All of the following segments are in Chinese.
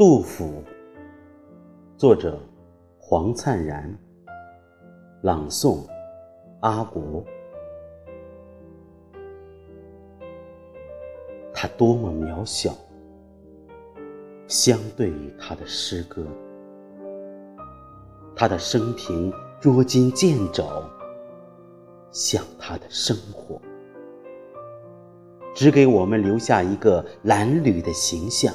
杜甫，作者黄灿然，朗诵阿国。他多么渺小，相对于他的诗歌，他的生平捉襟见肘，像他的生活，只给我们留下一个褴褛的形象。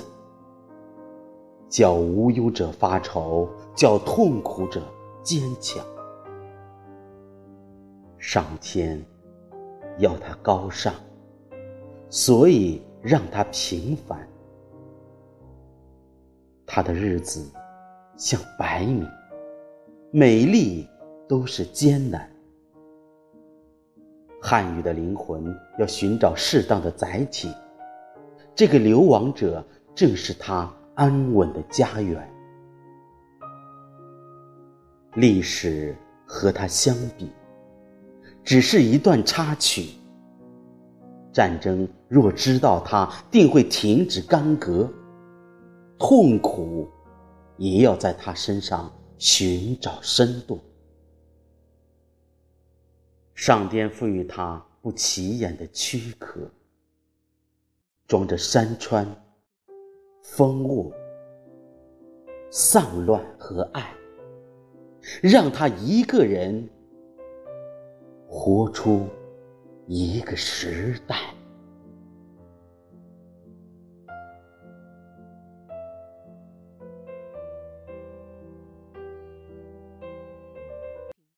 叫无忧者发愁，叫痛苦者坚强。上天要他高尚，所以让他平凡。他的日子像白米，美丽都是艰难。汉语的灵魂要寻找适当的载体，这个流亡者正是他。安稳的家园，历史和他相比，只是一段插曲。战争若知道他，定会停止干戈；痛苦也要在他身上寻找深度。上天赋予他不起眼的躯壳，装着山川。风物、丧乱和爱，让他一个人活出一个时代。